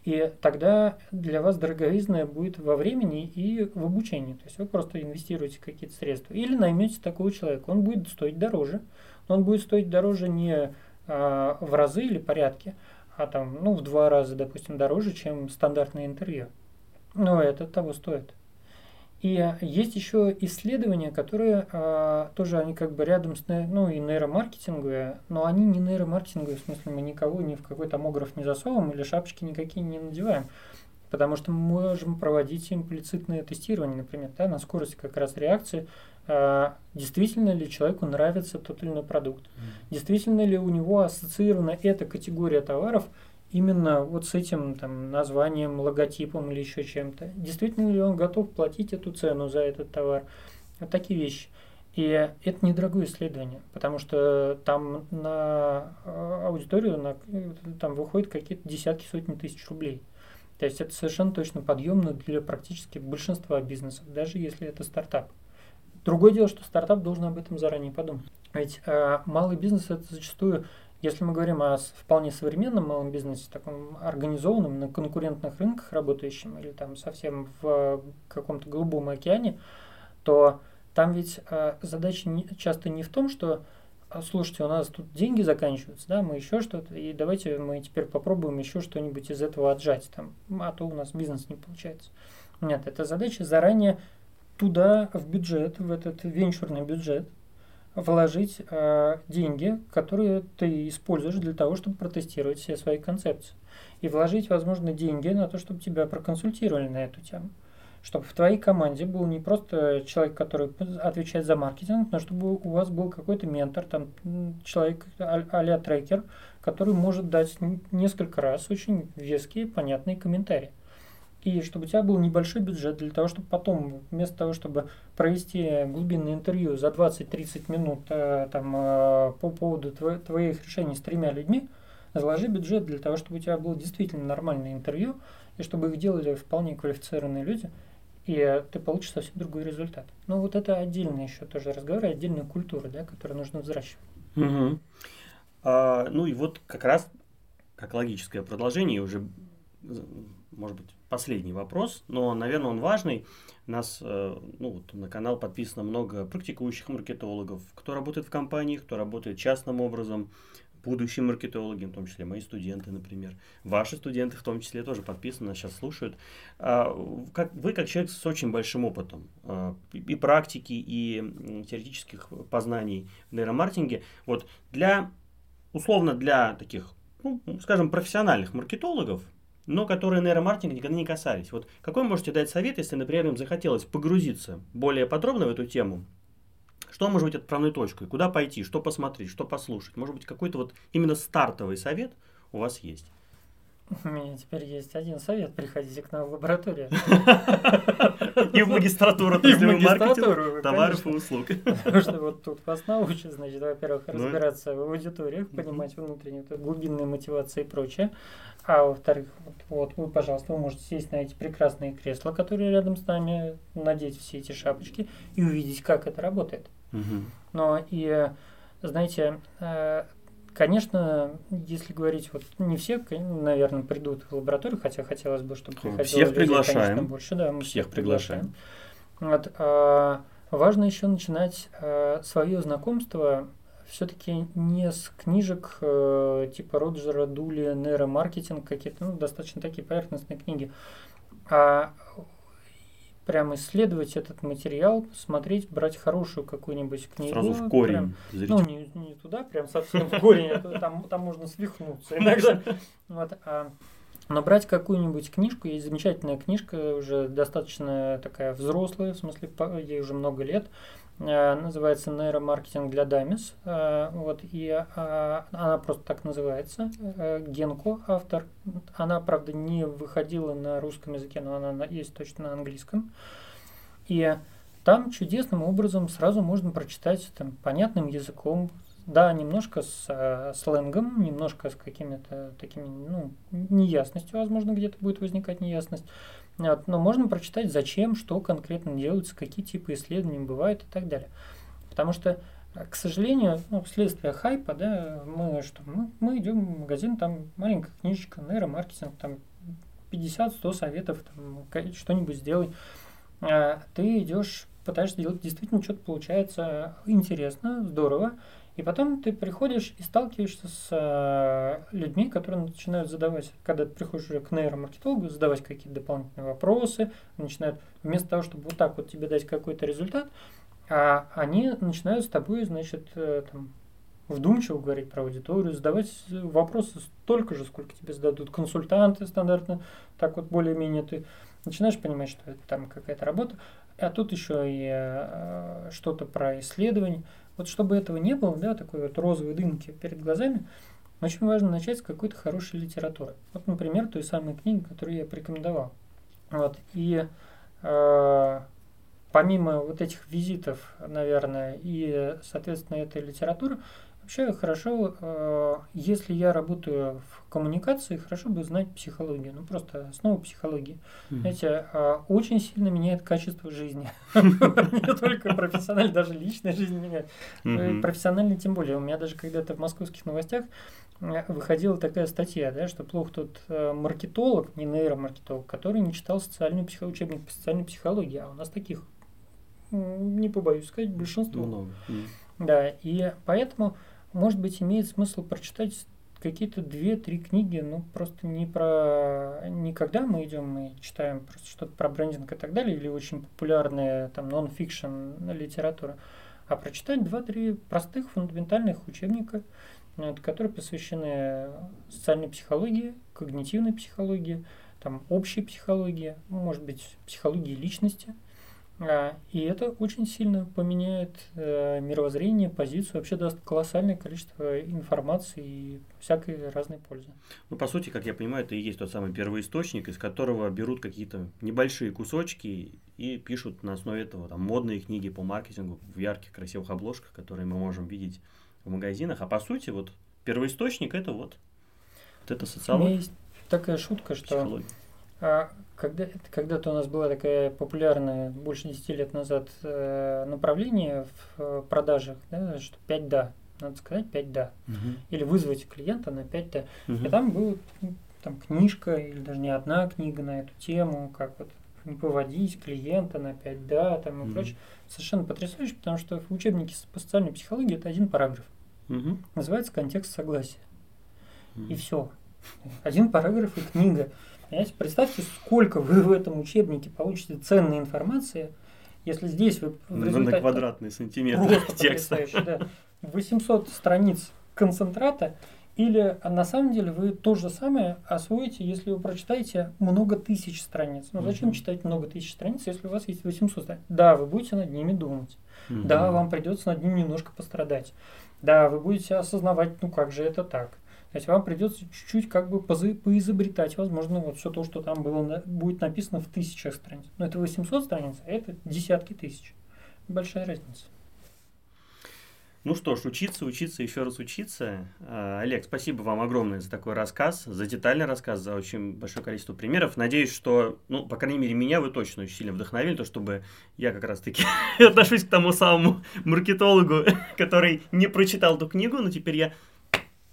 И тогда для вас дороговизна будет во времени и в обучении. То есть вы просто инвестируете какие-то средства. Или наймете такого человека. Он будет стоить дороже. Но он будет стоить дороже не а, в разы или порядке, а там, ну, в два раза, допустим, дороже, чем стандартное интервью. Но это того стоит. И есть еще исследования, которые а, тоже они как бы рядом с ну, и нейромаркетинговые, но они не нейромаркетинговые, в смысле мы никого ни в какой томограф не засовываем или шапочки никакие не надеваем. Потому что мы можем проводить имплицитное тестирование, например, да, на скорость как раз реакции, а, действительно ли человеку нравится тот или иной продукт, действительно ли у него ассоциирована эта категория товаров именно вот с этим там, названием, логотипом или еще чем-то. Действительно ли он готов платить эту цену за этот товар? Вот такие вещи. И это недорогое исследование, потому что там на а, аудиторию на, там выходит какие-то десятки, сотни тысяч рублей. То есть это совершенно точно подъемно для практически большинства бизнесов, даже если это стартап. Другое дело, что стартап должен об этом заранее подумать. Ведь э, малый бизнес это зачастую если мы говорим о вполне современном малом бизнесе, таком организованном, на конкурентных рынках работающем или там совсем в каком-то голубом океане, то там ведь э, задача часто не в том, что «А, слушайте, у нас тут деньги заканчиваются, да, мы еще что-то, и давайте мы теперь попробуем еще что-нибудь из этого отжать, там, а то у нас бизнес не получается. Нет, это задача заранее туда, в бюджет, в этот венчурный бюджет, вложить э, деньги, которые ты используешь для того, чтобы протестировать все свои концепции. И вложить, возможно, деньги на то, чтобы тебя проконсультировали на эту тему. Чтобы в твоей команде был не просто человек, который отвечает за маркетинг, но чтобы у вас был какой-то ментор, там человек а-ля трекер, который может дать несколько раз очень веские, понятные комментарии и чтобы у тебя был небольшой бюджет для того, чтобы потом, вместо того, чтобы провести глубинное интервью за 20-30 минут э, там, э, по поводу тво твоих решений с тремя людьми, заложи бюджет для того, чтобы у тебя было действительно нормальное интервью, и чтобы их делали вполне квалифицированные люди, и ты получишь совсем другой результат. Ну вот это отдельный еще тоже разговор, отдельная культура, да, которую нужно взращивать. Угу. А, ну и вот как раз как логическое продолжение уже может быть, последний вопрос, но, наверное, он важный. Нас э, ну, на канал подписано много практикующих маркетологов, кто работает в компании, кто работает частным образом, будущие маркетологи, в том числе мои студенты, например. Ваши студенты в том числе тоже подписаны, нас сейчас слушают. А, вы как человек с очень большим опытом а, и практики, и теоретических познаний в нейромаркетинге, вот для, условно для таких, ну, скажем, профессиональных маркетологов, но которые нейромаркетинг никогда не касались. Вот какой можете дать совет, если, например, им захотелось погрузиться более подробно в эту тему? Что может быть отправной точкой? Куда пойти? Что посмотреть? Что послушать? Может быть, какой-то вот именно стартовый совет у вас есть? У меня теперь есть один совет. Приходите к нам в лабораторию. И в магистратуру, то есть маркетинг товаров и услуг. Потому что вот тут вас научат, значит, во-первых, ну разбираться в аудиториях, понимать внутреннюю глубинную мотивацию и прочее. А во-вторых, вот вы, пожалуйста, вы можете сесть на эти прекрасные кресла, которые рядом с нами, надеть все эти шапочки и увидеть, как это работает. Но и, знаете, э, Конечно, если говорить, вот не все, наверное, придут в лабораторию, хотя хотелось бы, чтобы приходило Всех людей, приглашаем. конечно, больше, да, мы всех, приглашаем. приглашаем. Вот, а, важно еще начинать а, свое знакомство все-таки не с книжек а, типа Роджера Дули, нейромаркетинг, какие-то, ну, достаточно такие поверхностные книги, а прям исследовать этот материал, смотреть, брать хорошую какую-нибудь книгу. Сразу в корень. Прям, ну, не, не туда, прям совсем в корень, а там, там можно свихнуться иногда. Вот, а Но брать какую-нибудь книжку, есть замечательная книжка, уже достаточно такая взрослая, в смысле, ей уже много лет, называется «Нейромаркетинг для Дамис». Э, вот, и э, она просто так называется. Генко, автор. Она, правда, не выходила на русском языке, но она есть точно на английском. И там чудесным образом сразу можно прочитать там, понятным языком, да, немножко с э, сленгом, немножко с какими-то такими, ну, неясностью, возможно, где-то будет возникать неясность. Но можно прочитать, зачем, что конкретно делается, какие типы исследований бывают и так далее. Потому что, к сожалению, ну, вследствие хайпа, да, мы что, мы, мы идем в магазин, там маленькая книжечка, нейромаркетинг, там 50-100 советов, там, что-нибудь сделай. А ты идешь, пытаешься делать действительно что-то получается интересно, здорово, и потом ты приходишь и сталкиваешься с э, людьми, которые начинают задавать, когда ты приходишь уже к нейромаркетологу, задавать какие-то дополнительные вопросы, начинают вместо того, чтобы вот так вот тебе дать какой-то результат, а они начинают с тобой, значит, э, там, вдумчиво говорить про аудиторию, задавать вопросы столько же, сколько тебе зададут консультанты стандартно, так вот более-менее ты начинаешь понимать, что это там какая-то работа, а тут еще и э, что-то про исследование. Вот чтобы этого не было, да, такой вот розовой дымки перед глазами, очень важно начать с какой-то хорошей литературы. Вот, например, той самой книги, которую я порекомендовал. Вот. И э, помимо вот этих визитов, наверное, и, соответственно, этой литературы, Вообще хорошо, э, если я работаю в коммуникации, хорошо бы знать психологию, ну просто основу психологии. Mm-hmm. Знаете, э, очень сильно меняет качество жизни. Не только профессионально, даже личная жизнь меняет. Профессионально тем более. У меня даже когда-то в московских новостях э, выходила такая статья, да, что плохо тот маркетолог, не нейромаркетолог, который не читал социальную психологию, учебник по социальной психологии, а у нас таких, не побоюсь сказать, большинство. Много. Да, и поэтому может быть, имеет смысл прочитать какие-то две-три книги, ну, просто не про... Не когда мы идем, мы читаем просто что-то про брендинг и так далее, или очень популярная там нон-фикшн литература, а прочитать два-три простых фундаментальных учебника, которые посвящены социальной психологии, когнитивной психологии, там, общей психологии, может быть, психологии личности – и это очень сильно поменяет э, мировоззрение, позицию, вообще даст колоссальное количество информации и всякой разной пользы. Ну, по сути, как я понимаю, это и есть тот самый первый источник, из которого берут какие-то небольшие кусочки и пишут на основе этого там, модные книги по маркетингу в ярких, красивых обложках, которые мы можем видеть в магазинах. А по сути, вот первоисточник это вот, вот это социология. У меня есть такая шутка, что а, когда, когда-то у нас была такая популярная, больше 10 лет назад, э, направление в э, продажах, да, что 5 да, надо сказать 5 да. Угу. Или вызвать клиента на 5 да. Угу. И там была там, книжка, или даже не одна книга на эту тему, как вот поводить клиента на 5 да, там и угу. прочее. Совершенно потрясающе, потому что в учебнике по социальной психологии это один параграф. Угу. Называется контекст согласия. Угу. И все. Один параграф и книга. Понимаете? Представьте, сколько вы в этом учебнике получите ценной информации, если здесь вы в результате... На квадратный сантиметр текста. Да, 800 страниц концентрата, или а на самом деле вы то же самое освоите, если вы прочитаете много тысяч страниц. Но зачем угу. читать много тысяч страниц, если у вас есть 800 страниц? Да, вы будете над ними думать. Угу. Да, вам придется над ними немножко пострадать. Да, вы будете осознавать, ну как же это так. То есть вам придется чуть-чуть как бы поизобретать, возможно, вот все то, что там было, будет написано в тысячах страниц. Но это 800 страниц, а это десятки тысяч. Большая разница. Ну что ж, учиться, учиться, еще раз учиться. А, Олег, спасибо вам огромное за такой рассказ, за детальный рассказ, за очень большое количество примеров. Надеюсь, что, ну, по крайней мере, меня вы точно очень сильно вдохновили, то, чтобы я как раз-таки отношусь к тому самому маркетологу, который не прочитал эту книгу, но теперь я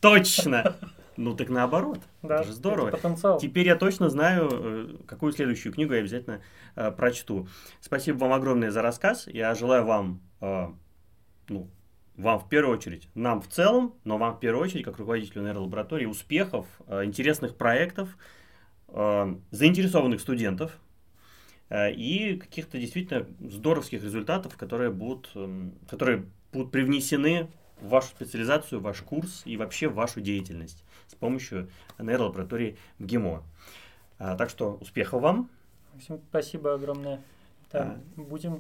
Точно! Ну так наоборот. Да, это же здорово. Это потенциал. Теперь я точно знаю, э, какую следующую книгу я обязательно э, прочту. Спасибо вам огромное за рассказ. Я желаю вам, э, ну, вам в первую очередь, нам в целом, но вам в первую очередь, как руководителю нейролаборатории, успехов, э, интересных проектов, э, заинтересованных студентов э, и каких-то действительно здоровских результатов, которые будут, э, которые будут привнесены вашу специализацию, ваш курс и вообще вашу деятельность с помощью нейролаборатории ГИМО. А, так что успехов вам. Максим, спасибо огромное. Да, а, будем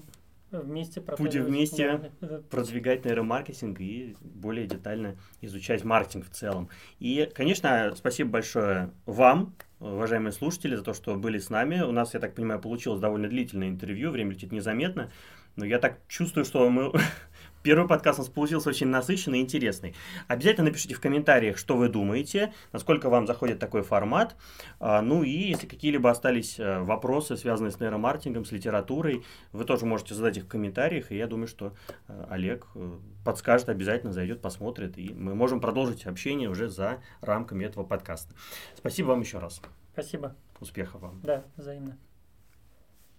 вместе Будем вместе да, продвигать нейромаркетинг и более детально изучать маркетинг в целом. И, конечно, спасибо большое вам, уважаемые слушатели, за то, что были с нами. У нас, я так понимаю, получилось довольно длительное интервью, время летит незаметно. Но я так чувствую, что мы Первый подкаст у нас получился очень насыщенный и интересный. Обязательно напишите в комментариях, что вы думаете, насколько вам заходит такой формат. А, ну и если какие-либо остались э, вопросы, связанные с нейромаркетингом, с литературой, вы тоже можете задать их в комментариях, и я думаю, что э, Олег э, подскажет, обязательно зайдет, посмотрит, и мы можем продолжить общение уже за рамками этого подкаста. Спасибо вам еще раз. Спасибо. Успехов вам. Да, взаимно.